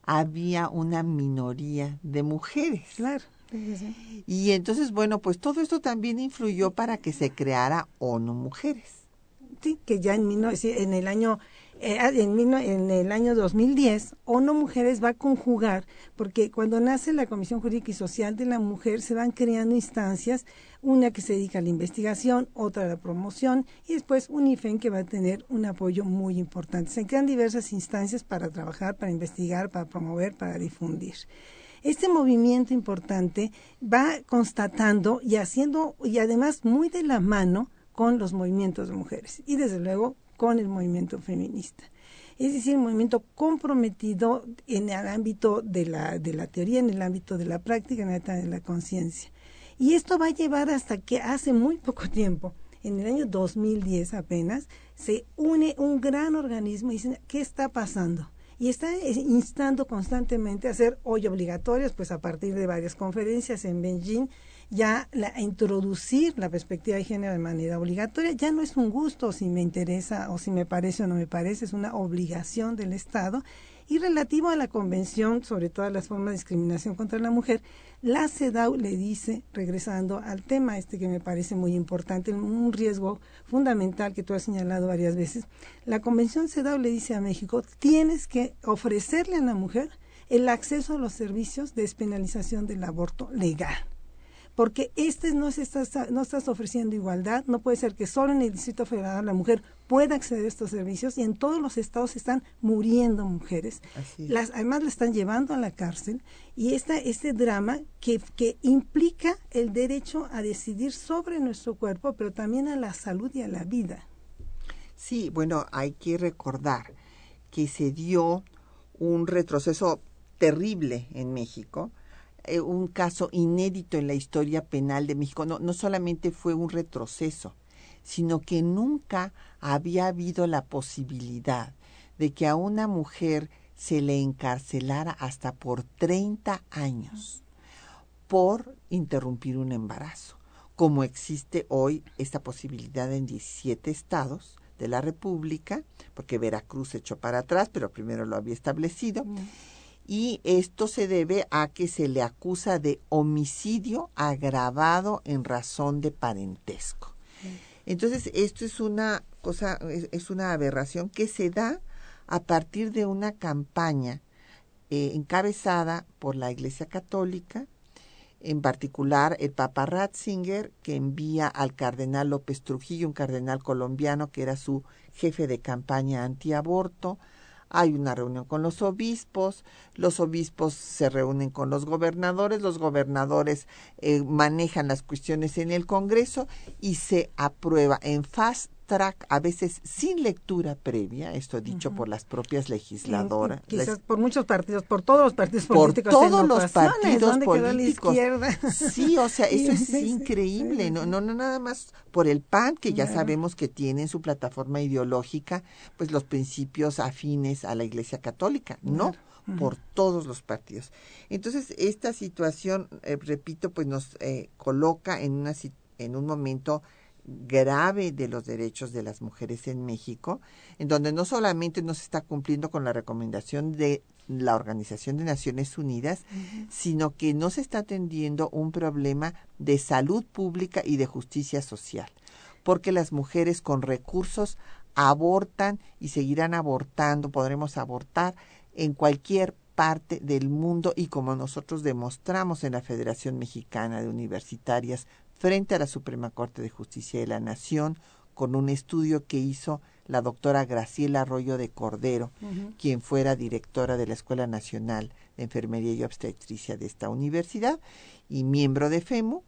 había una minoría de mujeres. Claro. Y entonces, bueno, pues todo esto también influyó para que se creara ONU Mujeres. Sí, que ya en, en el año en, en, el año 2010, ONU Mujeres va a conjugar, porque cuando nace la Comisión Jurídica y Social de la Mujer, se van creando instancias, una que se dedica a la investigación, otra a la promoción, y después un IFEN que va a tener un apoyo muy importante. Se crean diversas instancias para trabajar, para investigar, para promover, para difundir. Este movimiento importante va constatando y haciendo, y además muy de la mano, con los movimientos de mujeres y desde luego con el movimiento feminista. Es decir, un movimiento comprometido en el ámbito de la, de la teoría, en el ámbito de la práctica, en el ámbito de la conciencia. Y esto va a llevar hasta que hace muy poco tiempo, en el año 2010 apenas, se une un gran organismo y dicen, ¿qué está pasando? Y está instando constantemente a hacer hoy obligatorios, pues a partir de varias conferencias en Beijing, ya la, introducir la perspectiva de género de manera obligatoria ya no es un gusto si me interesa o si me parece o no me parece, es una obligación del Estado. Y relativo a la Convención sobre todas las formas de discriminación contra la mujer, la CEDAW le dice, regresando al tema este que me parece muy importante, un riesgo fundamental que tú has señalado varias veces, la Convención CEDAW le dice a México, tienes que ofrecerle a la mujer el acceso a los servicios de despenalización del aborto legal porque este no, se está, no estás ofreciendo igualdad, no puede ser que solo en el Distrito Federal la mujer pueda acceder a estos servicios y en todos los estados están muriendo mujeres. Las, además la están llevando a la cárcel y esta, este drama que, que implica el derecho a decidir sobre nuestro cuerpo, pero también a la salud y a la vida. Sí, bueno, hay que recordar que se dio un retroceso terrible en México eh, un caso inédito en la historia penal de México. No, no solamente fue un retroceso, sino que nunca había habido la posibilidad de que a una mujer se le encarcelara hasta por 30 años por interrumpir un embarazo, como existe hoy esta posibilidad en 17 estados de la República, porque Veracruz echó para atrás, pero primero lo había establecido y esto se debe a que se le acusa de homicidio agravado en razón de parentesco. Entonces, esto es una cosa, es, una aberración que se da a partir de una campaña eh, encabezada por la Iglesia Católica, en particular el Papa Ratzinger, que envía al cardenal López Trujillo, un cardenal colombiano que era su jefe de campaña antiaborto, hay una reunión con los obispos, los obispos se reúnen con los gobernadores, los gobernadores eh, manejan las cuestiones en el Congreso y se aprueba en fast track, a veces sin lectura previa, esto dicho por las propias legisladoras. Quizás por muchos partidos, por todos los partidos políticos. Por todos los partidos políticos. Sí, o sea, eso es increíble, no, no, no nada más por el PAN, que ya sabemos que tiene en su plataforma ideológica, pues los principios afines a la Iglesia Católica, no por todos los partidos. Entonces, esta situación, eh, repito, pues nos eh, coloca en, una, en un momento grave de los derechos de las mujeres en México, en donde no solamente no se está cumpliendo con la recomendación de la Organización de Naciones Unidas, sino que no se está atendiendo un problema de salud pública y de justicia social, porque las mujeres con recursos abortan y seguirán abortando, podremos abortar en cualquier parte del mundo y como nosotros demostramos en la Federación Mexicana de Universitarias frente a la Suprema Corte de Justicia de la Nación con un estudio que hizo la doctora Graciela Arroyo de Cordero, quien fuera directora de la Escuela Nacional de Enfermería y Obstetricia de esta universidad y miembro de FEMU,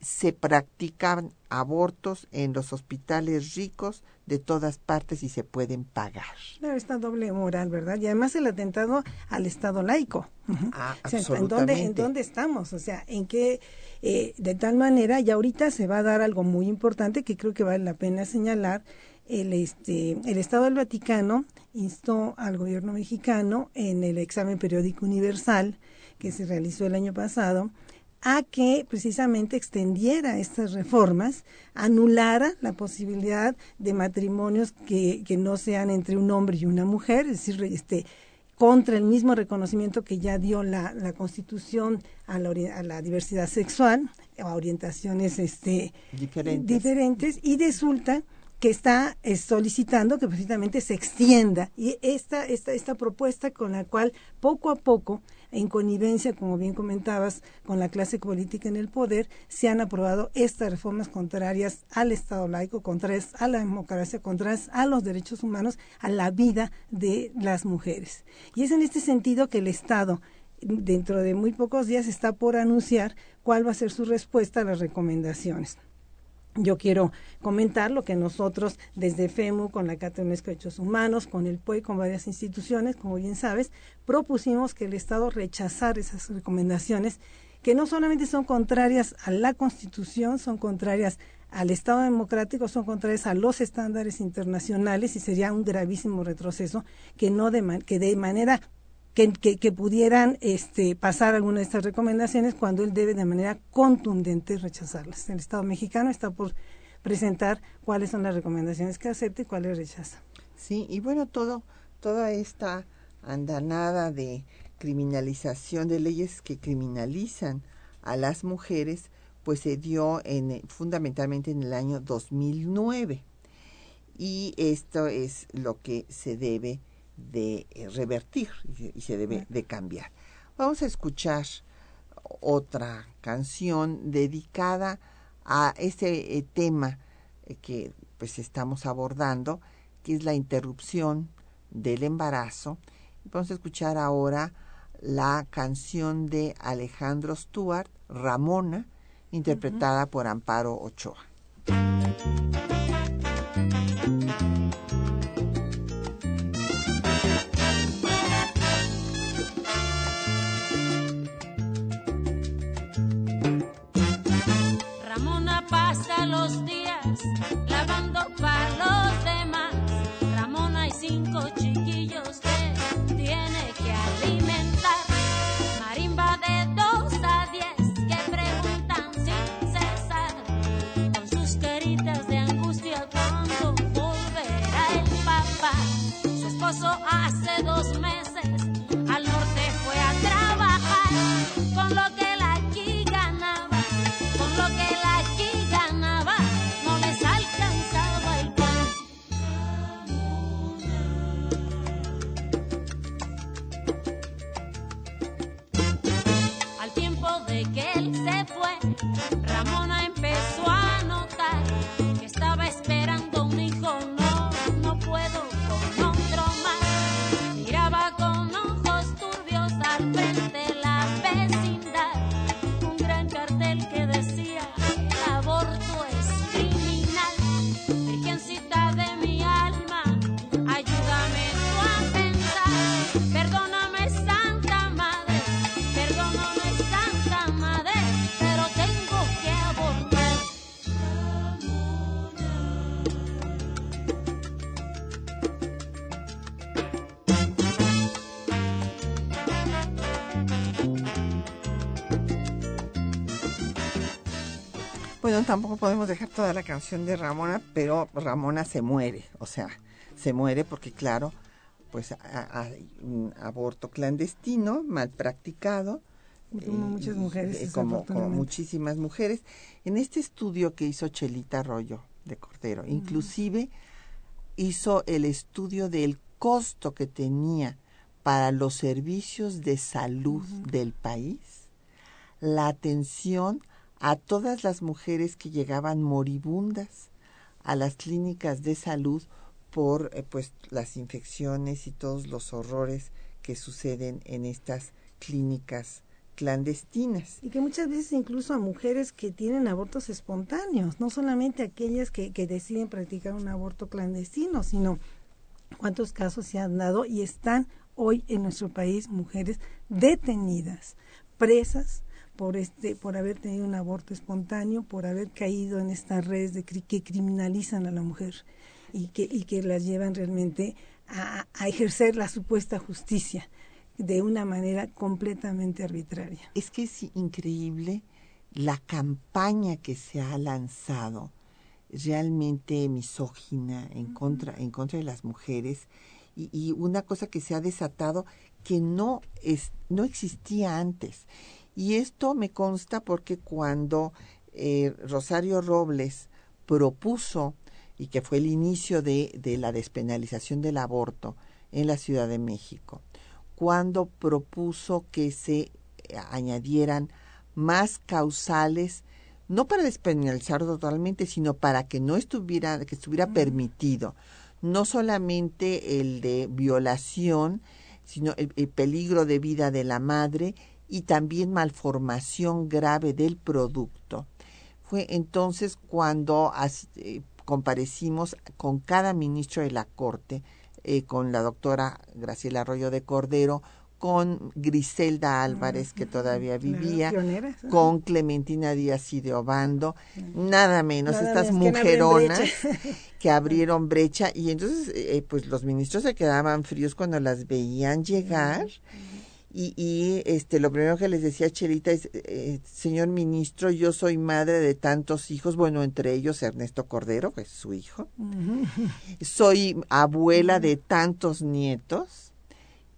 se practican abortos en los hospitales ricos de todas partes y se pueden pagar. Claro, esta doble moral, ¿verdad? Y además el atentado al Estado laico. Ah, ¿en, dónde, ¿En dónde estamos? O sea, ¿en qué? Eh, de tal manera, y ahorita se va a dar algo muy importante que creo que vale la pena señalar. El, este, el Estado del Vaticano instó al gobierno mexicano en el examen periódico universal que se realizó el año pasado a que precisamente extendiera estas reformas, anulara la posibilidad de matrimonios que, que no sean entre un hombre y una mujer, es decir, este, contra el mismo reconocimiento que ya dio la, la Constitución a la, a la, diversidad sexual, a orientaciones este, diferentes. diferentes, y resulta que está eh, solicitando que precisamente se extienda y esta, esta, esta propuesta con la cual poco a poco en connivencia, como bien comentabas, con la clase política en el poder, se han aprobado estas reformas contrarias al Estado laico, contrarias a la democracia, contrarias a los derechos humanos, a la vida de las mujeres. Y es en este sentido que el Estado dentro de muy pocos días está por anunciar cuál va a ser su respuesta a las recomendaciones. Yo quiero comentar lo que nosotros desde FEMU, con la Cátedra de Derechos Humanos, con el PUE, con varias instituciones, como bien sabes, propusimos que el Estado rechazara esas recomendaciones que no solamente son contrarias a la Constitución, son contrarias al Estado democrático, son contrarias a los estándares internacionales y sería un gravísimo retroceso que no de, que de manera que, pudieran este, pasar alguna de estas recomendaciones cuando él debe de manera contundente rechazarlas. El Estado mexicano está por presentar cuáles son las recomendaciones que acepta y cuáles rechaza. Sí, y bueno, todo, toda esta andanada de criminalización de leyes que criminalizan a las mujeres, pues se dio en, fundamentalmente en el año 2009. Y esto es lo que se debe de eh, revertir y se debe de cambiar. Vamos a escuchar otra canción dedicada a ese eh, tema eh, que pues estamos abordando, que es la interrupción del embarazo. Vamos a escuchar ahora la canción de Alejandro Stuart, Ramona, interpretada por Amparo Ochoa. Días tampoco podemos dejar toda la canción de Ramona, pero Ramona se muere, o sea, se muere porque claro, pues ha- hay un aborto clandestino, mal practicado. Como muchas mujeres, eh, como, muchísimas mujeres. En este estudio que hizo Chelita Arroyo de Cordero, inclusive hizo el estudio del costo que tenía para los servicios de salud del país, la atención a todas las mujeres que llegaban moribundas a las clínicas de salud por eh, pues las infecciones y todos los horrores que suceden en estas clínicas clandestinas. Y que muchas veces incluso a mujeres que tienen abortos espontáneos, no solamente aquellas que, que deciden practicar un aborto clandestino, sino cuántos casos se han dado y están hoy en nuestro país mujeres detenidas, presas por este por haber tenido un aborto espontáneo, por haber caído en estas redes de que criminalizan a la mujer y que y que las llevan realmente a, a ejercer la supuesta justicia de una manera completamente arbitraria. Es que es increíble la campaña que se ha lanzado realmente misógina en contra en contra de las mujeres y, y una cosa que se ha desatado que no es no existía antes y esto me consta porque cuando eh, Rosario Robles propuso y que fue el inicio de, de la despenalización del aborto en la Ciudad de México cuando propuso que se añadieran más causales no para despenalizar totalmente, sino para que no estuviera, que estuviera permitido, no solamente el de violación, sino el, el peligro de vida de la madre y también malformación grave del producto. Fue entonces cuando eh, comparecimos con cada ministro de la Corte, eh, con la doctora Graciela Arroyo de Cordero, con Griselda Álvarez, que todavía vivía, con Clementina Díaz y de Obando, nada menos, Nada estas menos, ¿quién abrió mujeronas que abrieron brecha y entonces eh, pues los ministros se quedaban fríos cuando las veían llegar y, y este lo primero que les decía Chelita es eh, señor ministro yo soy madre de tantos hijos bueno entre ellos Ernesto Cordero que es su hijo soy abuela de tantos nietos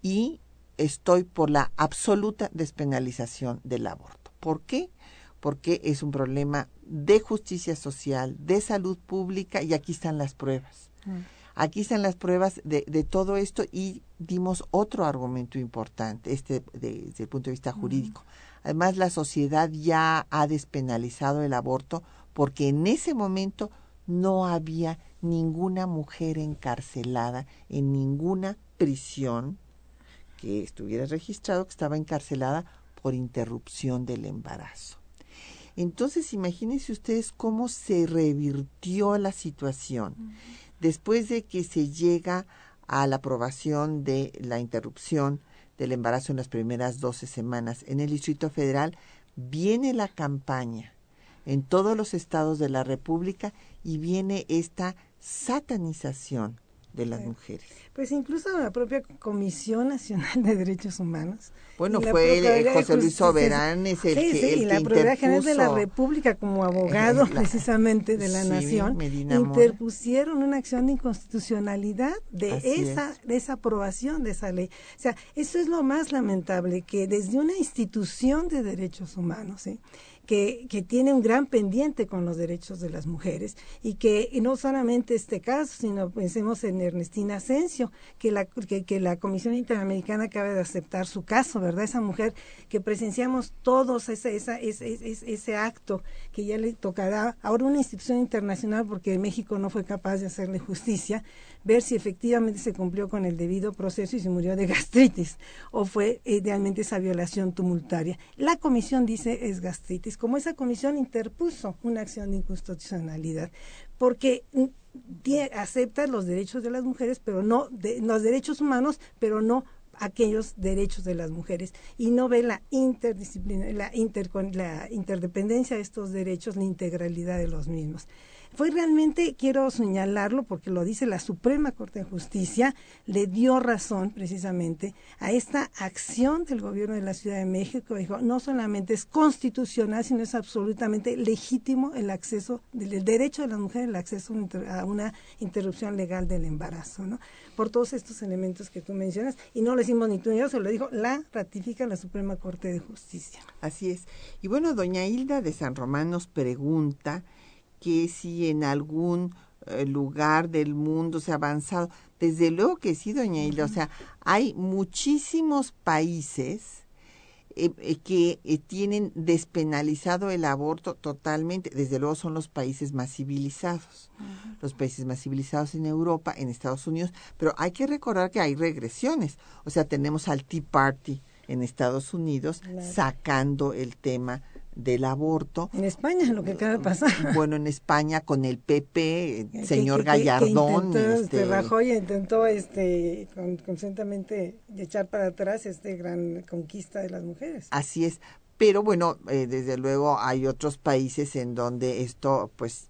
y estoy por la absoluta despenalización del aborto. ¿Por qué? Porque es un problema de justicia social, de salud pública y aquí están las pruebas. Aquí están las pruebas de, de todo esto y dimos otro argumento importante, este de- desde el punto de vista jurídico. Además, la sociedad ya ha despenalizado el aborto porque en ese momento no había ninguna mujer encarcelada en ninguna prisión que estuviera registrado que estaba encarcelada por interrupción del embarazo. Entonces, imagínense ustedes cómo se revirtió la situación después de que se llega a la aprobación de la interrupción del embarazo en las primeras 12 semanas en el Distrito Federal, viene la campaña en todos los estados de la República y viene esta satanización de las mujeres. Pues incluso la propia Comisión Nacional de Derechos Humanos. Bueno, fue el, José Luis Soberán, es el sí, que, sí, el y la Procuraduría General de la República como abogado la- precisamente de la sí, nación Medina interpusieron una acción de inconstitucionalidad de Así esa de esa aprobación de esa ley. O sea, eso es lo más lamentable que desde una institución de derechos humanos. Que, tiene un gran pendiente con los derechos de las mujeres y que no solamente este caso, sino pensemos en Ernestina Asensio, que la, que, que la Comisión Interamericana acaba de aceptar su caso, ¿verdad? Esa mujer que presenciamos todos ese, esa, ese, ese, ese acto que ya le tocará ahora una institución internacional porque México no fue capaz de hacerle justicia, ver si efectivamente se cumplió con el debido proceso y se murió de gastritis o fue idealmente esa violación tumultuaria. La comisión dice es gastritis, como esa comisión interpuso una acción de inconstitucionalidad, porque mm, acepta los derechos de las mujeres, pero no de, los derechos humanos, pero no aquellos derechos de las mujeres y no ve la interdisciplina, la, intercon- la interdependencia de estos derechos, la integralidad de los mismos. Fue realmente, quiero señalarlo porque lo dice la Suprema Corte de Justicia, le dio razón precisamente a esta acción del gobierno de la Ciudad de México. Dijo, no solamente es constitucional, sino es absolutamente legítimo el acceso, el derecho de las mujeres al acceso a una interrupción legal del embarazo, ¿no? Por todos estos elementos que tú mencionas, y no lo decimos ni tú ni yo, se lo dijo, la ratifica la Suprema Corte de Justicia. Así es. Y bueno, doña Hilda de San Román nos pregunta que si en algún eh, lugar del mundo se ha avanzado. Desde luego que sí, doña Hilda. O sea, hay muchísimos países eh, eh, que tienen despenalizado el aborto totalmente. Desde luego son los países más civilizados. Los países más civilizados en Europa, en Estados Unidos. Pero hay que recordar que hay regresiones. O sea, tenemos al Tea Party en Estados Unidos sacando el tema del aborto. En España, lo que acaba de pasar. Bueno, en España con el PP, el señor que- que- que Gallardón. intentó, este, este, Rajoy intentó este, con- constantemente echar para atrás este gran conquista de las mujeres. Así es. Pero bueno, eh, desde luego hay otros países en donde esto pues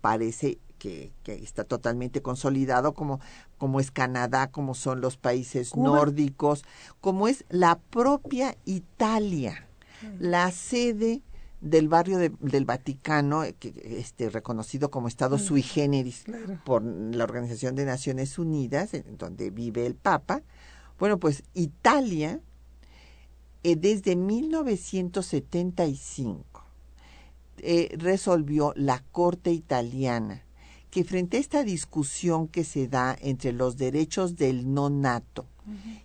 parece que, que está totalmente consolidado, como, como es Canadá, como son los países Cuba. nórdicos, como es la propia Italia, la sede del barrio de- del Vaticano, eh, que, este, reconocido como Estado sui generis Claro. por la Organización de Naciones Unidas, en donde vive el Papa. Bueno, pues Italia, eh, desde 1975, eh, resolvió la Corte italiana que frente a esta discusión que se da entre los derechos del no nato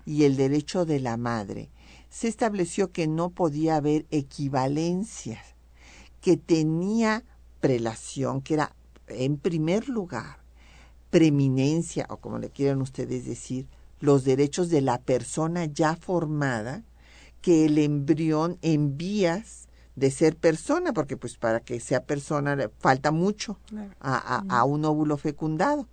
y el derecho de la madre, se estableció que no podía haber equivalencias, que tenía prelación, que era en primer lugar preeminencia, o como le quieran ustedes decir, los derechos de la persona ya formada, que el embrión en vías de ser persona, porque pues para que sea persona le falta mucho a- a un óvulo fecundado.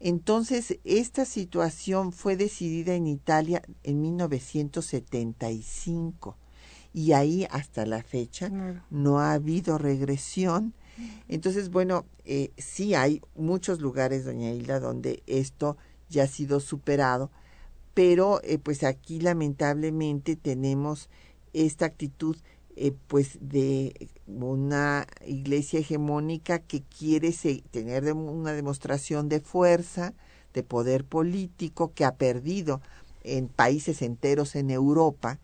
Entonces, esta situación fue decidida en Italia en 1975 y ahí hasta la fecha no ha habido regresión. Entonces, bueno, eh, sí hay muchos lugares, doña Hilda, donde esto ya ha sido superado, pero eh, pues aquí lamentablemente tenemos esta actitud eh, pues de una iglesia hegemónica que quiere se- tener de- una demostración de fuerza, de poder político, que ha perdido en países enteros en Europa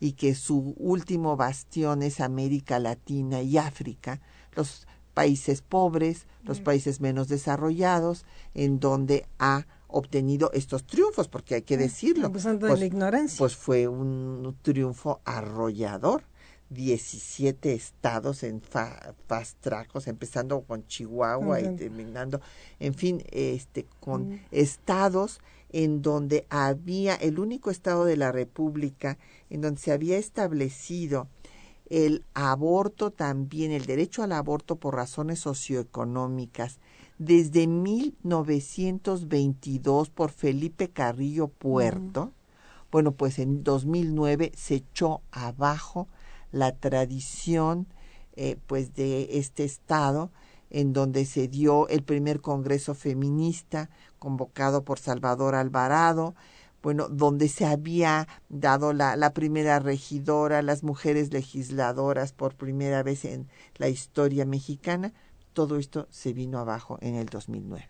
y que su último bastión es América Latina y África, los países pobres, los países menos desarrollados, en donde ha obtenido estos triunfos, porque hay que decirlo. Abusando de pues- la ignorancia. pues fue un triunfo arrollador. 17 estados en fa, fast sea, empezando con Chihuahua y terminando, en fin, este, con estados en donde había el único estado de la República en donde se había establecido el aborto también, el derecho al aborto por razones socioeconómicas, desde 1922 por Felipe Carrillo Puerto. Bueno, pues en 2009 se echó abajo la tradición eh, pues de este estado en donde se dio el primer congreso feminista convocado por Salvador Alvarado, bueno, donde se había dado la, la primera regidora, las mujeres legisladoras por primera vez en la historia mexicana, todo esto se vino abajo en el 2009.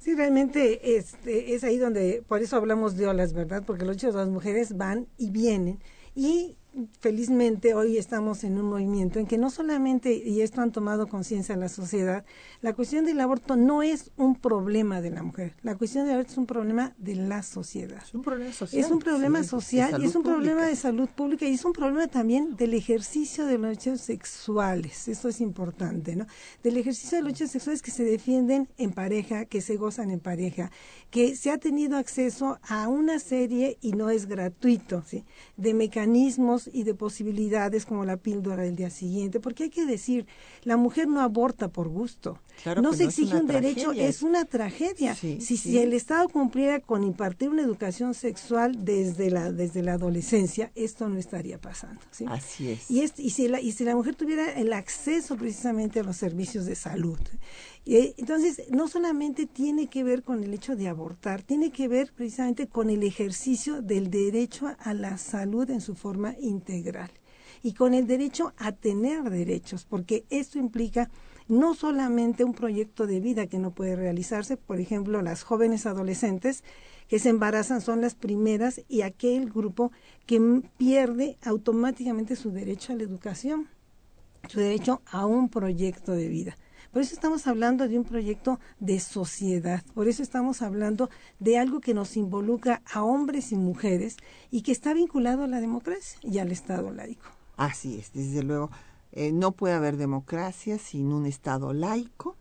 Sí, realmente este, es ahí donde, por eso hablamos de olas, ¿verdad? Porque los hechos de las mujeres van y vienen. Y felizmente hoy estamos en un movimiento en que no solamente, y esto han tomado conciencia en la sociedad, la cuestión del aborto no es un problema de la mujer, la cuestión del aborto es un problema de la sociedad. Es un problema social. Es un problema sí, social y es un problema de salud pública y es un problema también del ejercicio de los derechos sexuales. Eso es importante, ¿no? Del ejercicio de los derechos sexuales que se defienden en pareja, que se gozan en pareja, que se ha tenido acceso a una serie y no es gratuito, ¿sí? De mecanismos y de posibilidades como la píldora del día siguiente, porque hay que decir, la mujer no aborta por gusto. Claro no se no exige un derecho, es una tragedia. Sí, si, sí. si el Estado cumpliera con impartir una educación sexual desde la desde la adolescencia, esto no estaría pasando. ¿sí? Así es. Y, es- y, si la, y si la mujer tuviera el acceso precisamente a los servicios de salud. Eh, entonces, no solamente tiene que ver con el hecho de abortar, tiene que ver precisamente con el ejercicio del derecho a la salud en su forma integral y con el derecho a tener derechos, porque esto implica no solamente un proyecto de vida que no puede realizarse, por ejemplo, las jóvenes adolescentes que se embarazan son las primeras y aquel grupo que pierde automáticamente su derecho a la educación, su derecho a un proyecto de vida. Por eso estamos hablando de un proyecto de sociedad, por eso estamos hablando de algo que nos involucra a hombres y mujeres y que está vinculado a la democracia y al Estado laico. Así es, desde luego. eh, no puede haber democracia sin un Estado laico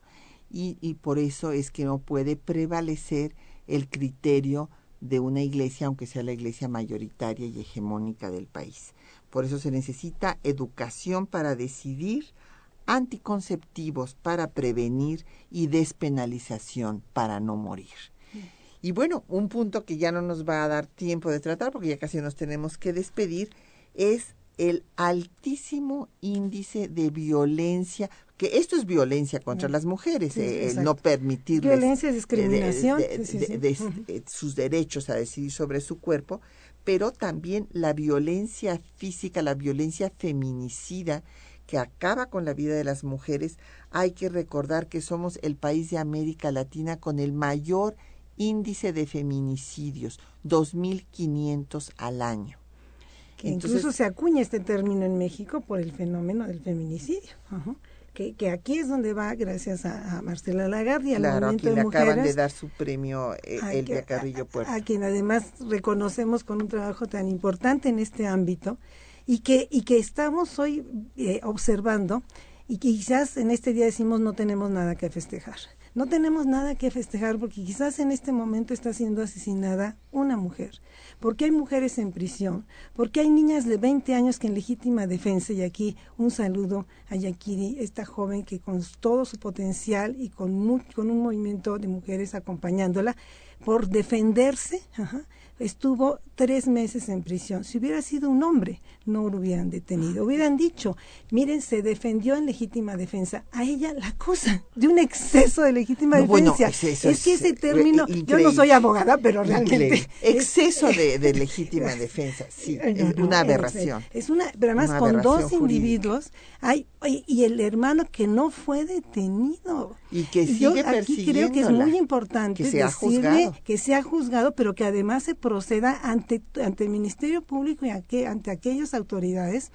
y, y por eso es que no puede prevalecer el criterio de una iglesia, aunque sea la iglesia mayoritaria y hegemónica del país. Por eso se necesita educación para decidir, anticonceptivos para prevenir y despenalización para no morir. Y bueno, un punto que ya no nos va a dar tiempo de tratar porque ya casi nos tenemos que despedir es el altísimo índice de violencia, que esto es violencia contra las mujeres, Sí, eh, el no permitirles Violencia, discriminación, de- de- sí, de- sus derechos a decidir sobre su cuerpo, pero también la violencia física, la violencia feminicida que acaba con la vida de las mujeres. Hay que recordar que somos el país de América Latina con el mayor índice de feminicidios, 2.500 al año. Que Entonces- incluso se acuña este término en México por el fenómeno del feminicidio. Ajá. Que, que aquí es donde va, gracias a, a Marcela Lagarde y al Claro, a movimiento quien de le acaban mujeres. de dar su premio eh, a Elvia Carrillo a- Puerto. A, quien además reconocemos con un trabajo tan importante en este ámbito y que, y que estamos hoy eh, observando y que quizás en este día decimos no tenemos nada que festejar. No tenemos nada que festejar porque quizás en este momento está siendo asesinada una mujer, porque hay mujeres en prisión, porque hay niñas de 20 años que en legítima defensa, y aquí un saludo a Yakiri, esta joven que con todo su potencial y con, con un movimiento de mujeres acompañándola, por defenderse, ajá, estuvo tres meses en prisión. Si hubiera sido un hombre, no lo hubieran detenido. Hubieran dicho, miren, se defendió en legítima defensa. A ella la cosa de un exceso de legítima No, bueno, defensa. exceso es que es, ese término, yo no soy abogada, pero realmente... Es- Exceso de, de legítima defensa, sí, es una aberración. Es, una, pero además Una con dos jurídica. individuos, hay, y- el hermano que no fue detenido. Y que yo sigue aquí creo que es muy importante que sea decirle juzgado. que sea juzgado, pero que además se proceda ante, ante el Ministerio Público y ante, ante aquellas autoridades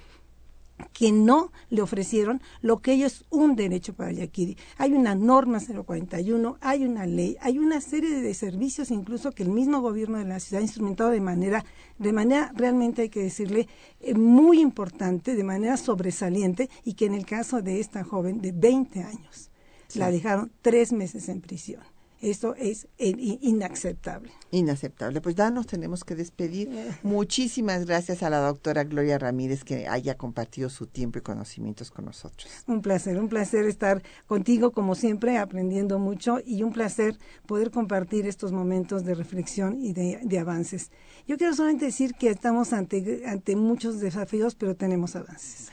que no le ofrecieron lo que ellos es un derecho para Yaquiri. Hay una norma 041, hay una ley, hay una serie de servicios incluso que el mismo gobierno de la ciudad ha instrumentado de manera, de manera realmente hay que decirle eh, muy importante, de manera sobresaliente y que en el caso de esta joven de 20 años la dejaron tres meses en prisión. Eso es inaceptable. Inaceptable. Pues ya nos tenemos que despedir. Muchísimas gracias a la doctora Gloria Ramírez que haya compartido su tiempo y conocimientos con nosotros. Un placer, un placer estar contigo como siempre, aprendiendo mucho y un placer poder compartir estos momentos de reflexión y de, de avances. Yo quiero solamente decir que estamos ante, ante muchos desafíos, pero tenemos avances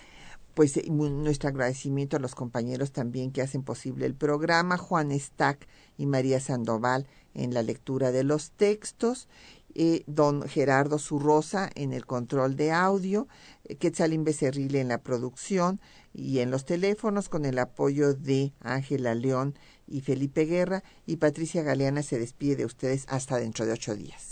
pues eh, nuestro agradecimiento a los compañeros también que hacen posible el programa, Juan Stack y María Sandoval en la lectura de los textos, eh, don Gerardo Zurrosa en el control de audio, eh, Becerrile en la producción y en los teléfonos con el apoyo de Ángela León y Felipe Guerra y Patricia Galeana se despide de ustedes hasta dentro de ocho días.